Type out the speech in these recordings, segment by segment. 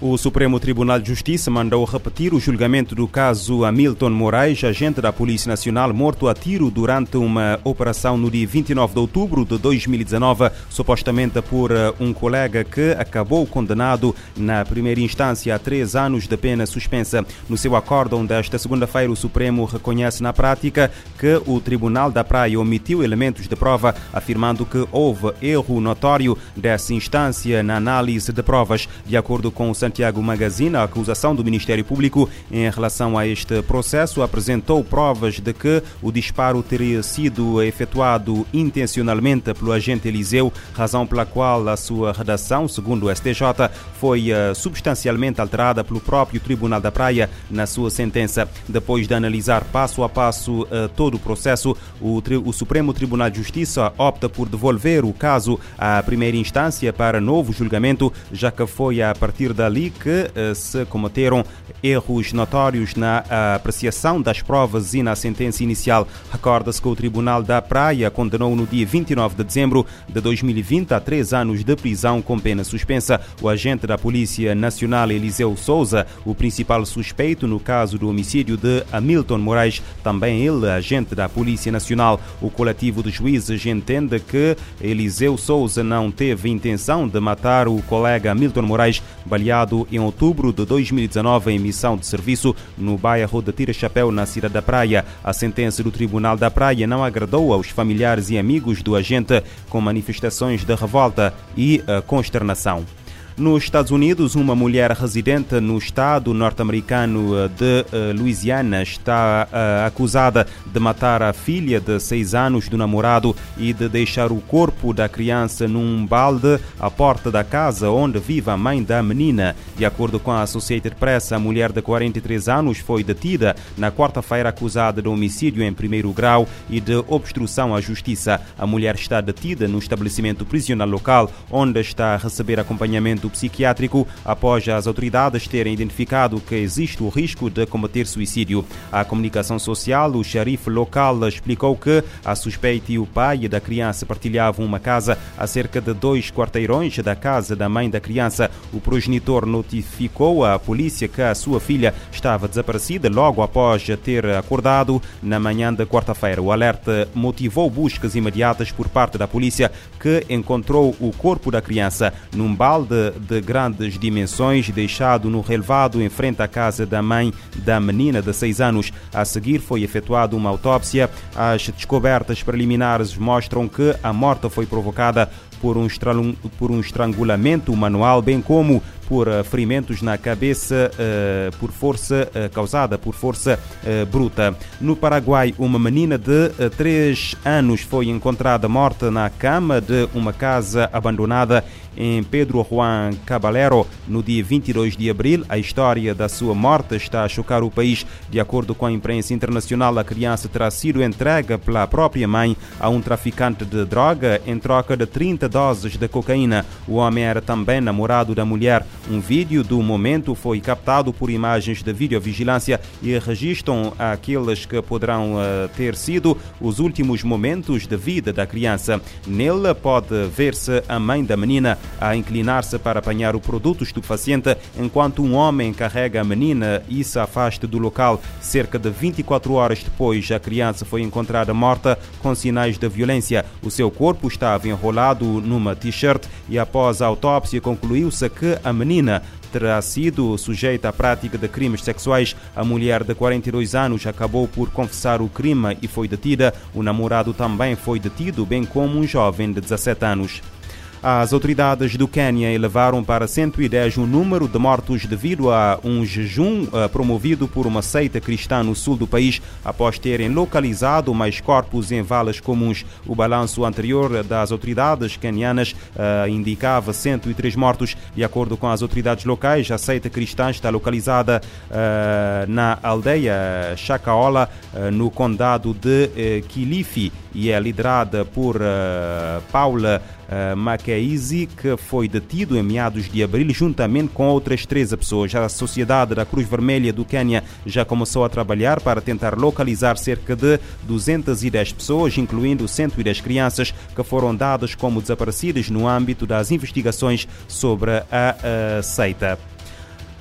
O Supremo Tribunal de Justiça mandou repetir o julgamento do caso Hamilton Moraes, agente da Polícia Nacional, morto a tiro durante uma operação no dia 29 de outubro de 2019, supostamente por eh, um colega que acabou condenado na primeira instância a três anos de pena suspensa. No seu acórdão desta segunda-feira, o Supremo reconhece na prática que o Tribunal da Praia omitiu elementos de prova, afirmando que houve erro notório dessa instância na análise de provas. De acordo com o Santiago Magazine, a acusação do Ministério Público em relação a este processo apresentou provas de que o disparo teria sido efetuado intencionalmente pelo agente Eliseu, razão pela qual a sua redação, segundo o STJ, foi uh, substancialmente alterada pelo próprio Tribunal da Praia na sua sentença. Depois de analisar passo a passo uh, todo o processo, o, o Supremo Tribunal de Justiça opta por devolver o caso à primeira instância para novo julgamento, já que foi a partir dali ali que eh, se cometeram erros notórios na apreciação das provas e na sentença inicial. Recorda-se que o Tribunal da Praia condenou no dia 29 de dezembro de 2020 a três anos de prisão com pena suspensa o agente da Polícia Nacional Eliseu Souza, o principal suspeito no caso do homicídio de Hamilton Moraes, também ele agente da Polícia Nacional. O coletivo de juízes entende que Eliseu Souza não teve intenção de matar o colega Hamilton Moraes, baleado em outubro de 2019 em missão de serviço no bairro de Tira Chapéu, na cidade da Praia. A sentença do Tribunal da Praia não agradou aos familiares e amigos do agente, com manifestações de revolta e uh, consternação. Nos Estados Unidos, uma mulher residente no estado norte-americano eh, de eh, Louisiana está uh, acusada de matar a filha de seis anos do namorado e de deixar o corpo da criança num balde à porta da casa onde vive a mãe da menina. De acordo com a Associated Press, a mulher de 43 anos foi detida na quarta-feira acusada de homicídio em primeiro grau e de obstrução à justiça. A mulher está detida no estabelecimento prisional local onde está a receber acompanhamento psiquiátrico após as autoridades terem identificado que existe o risco de cometer suicídio. A comunicação social, o xerife local explicou que a suspeita e o pai da criança partilhavam uma casa a cerca de dois quarteirões da casa da mãe da criança. O progenitor notificou à polícia que a sua filha estava desaparecida logo após ter acordado na manhã da quarta-feira. O alerta motivou buscas imediatas por parte da polícia, que encontrou o corpo da criança num balde de grandes dimensões, deixado no relevado em frente à casa da mãe da menina de 6 anos. A seguir foi efetuada uma autópsia. As descobertas preliminares mostram que a morte foi provocada por um, por um estrangulamento manual, bem como por uh, ferimentos na cabeça uh, por força uh, causada por força bruta. No Paraguai, uma menina de 3 anos foi encontrada morta na cama de uma casa abandonada em Pedro Juan Caballero no dia 22 de abril. A história da sua morte está a chocar o país. De acordo com a imprensa internacional, a criança terá sido entregue pela própria mãe a um traficante de droga em troca de 30 doses de cocaína. O homem era também namorado da mulher. Um vídeo do momento foi captado por imagens de videovigilância e registram aqueles que poderão uh, ter sido os últimos momentos de vida da criança. Nele pode ver-se a mãe da menina a inclinar-se para apanhar o produto estupefaciente enquanto um homem carrega a menina e se afasta do local. Cerca de 24 horas depois, a criança foi encontrada morta com sinais de violência. O seu corpo estava enrolado numa t-shirt e após a autópsia concluiu-se que a menina terá sido sujeita à prática de crimes sexuais. A mulher de 42 anos acabou por confessar o crime e foi detida. O namorado também foi detido, bem como um jovem de 17 anos. As autoridades do Quênia elevaram para 110 o número de mortos devido a um jejum uh, promovido por uma seita cristã no sul do país, após terem localizado mais corpos em valas comuns. O balanço anterior das autoridades quenianas uh, indicava 103 mortos. De acordo com as autoridades locais, a seita cristã está localizada uh, na aldeia Chacaola, no condado de Kilifi, e é liderada por Paula uh, que foi detido em meados de abril, juntamente com outras 13 pessoas. A Sociedade da Cruz Vermelha do Quênia já começou a trabalhar para tentar localizar cerca de 210 pessoas, incluindo 110 crianças, que foram dadas como desaparecidas no âmbito das investigações sobre a, a seita.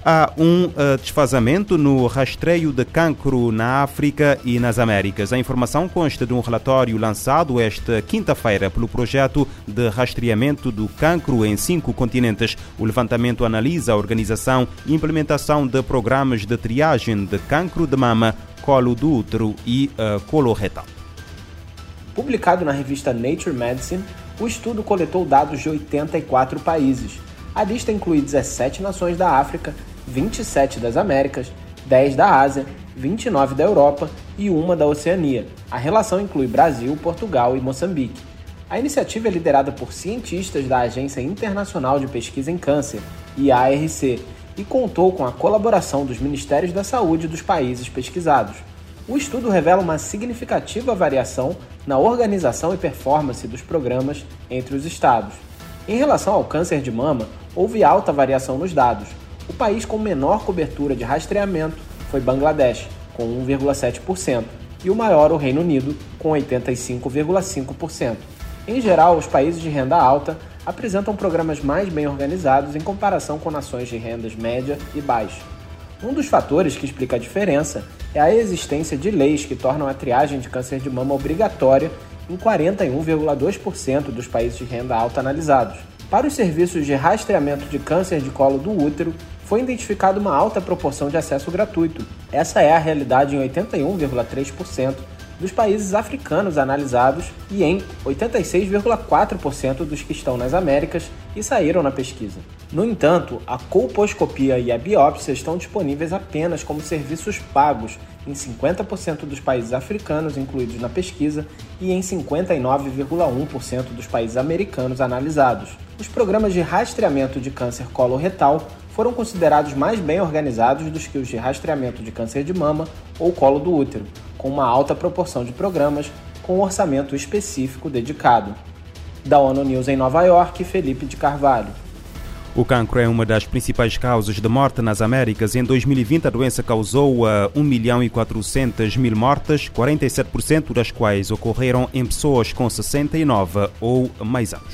Há um uh, desfazamento no rastreio de cancro na África e nas Américas. A informação consta de um relatório lançado esta quinta-feira pelo projeto de rastreamento do cancro em cinco continentes. O levantamento analisa a organização e implementação de programas de triagem de cancro de mama, colo do útero e uh, coloretal. Publicado na revista Nature Medicine, o estudo coletou dados de 84 países. A lista inclui 17 nações da África, 27 das Américas, 10 da Ásia, 29 da Europa e uma da Oceania. A relação inclui Brasil, Portugal e Moçambique. A iniciativa é liderada por cientistas da Agência Internacional de Pesquisa em Câncer, IARC, e contou com a colaboração dos Ministérios da Saúde dos países pesquisados. O estudo revela uma significativa variação na organização e performance dos programas entre os estados. Em relação ao câncer de mama, houve alta variação nos dados. O país com menor cobertura de rastreamento foi Bangladesh, com 1,7%, e o maior, o Reino Unido, com 85,5%. Em geral, os países de renda alta apresentam programas mais bem organizados em comparação com nações de rendas média e baixa. Um dos fatores que explica a diferença é a existência de leis que tornam a triagem de câncer de mama obrigatória em 41,2% dos países de renda alta analisados. Para os serviços de rastreamento de câncer de colo do útero, foi identificada uma alta proporção de acesso gratuito. Essa é a realidade em 81,3% dos países africanos analisados e em 86,4% dos que estão nas Américas e saíram na pesquisa. No entanto, a colposcopia e a biópsia estão disponíveis apenas como serviços pagos em 50% dos países africanos incluídos na pesquisa e em 59,1% dos países americanos analisados. Os programas de rastreamento de câncer coloretal foram considerados mais bem organizados do que os de rastreamento de câncer de mama ou colo do útero, com uma alta proporção de programas com um orçamento específico dedicado. Da ONU News em Nova York, Felipe de Carvalho. O cancro é uma das principais causas de morte nas Américas. Em 2020, a doença causou 1 milhão e 400 mil mortes, 47% das quais ocorreram em pessoas com 69 ou mais anos.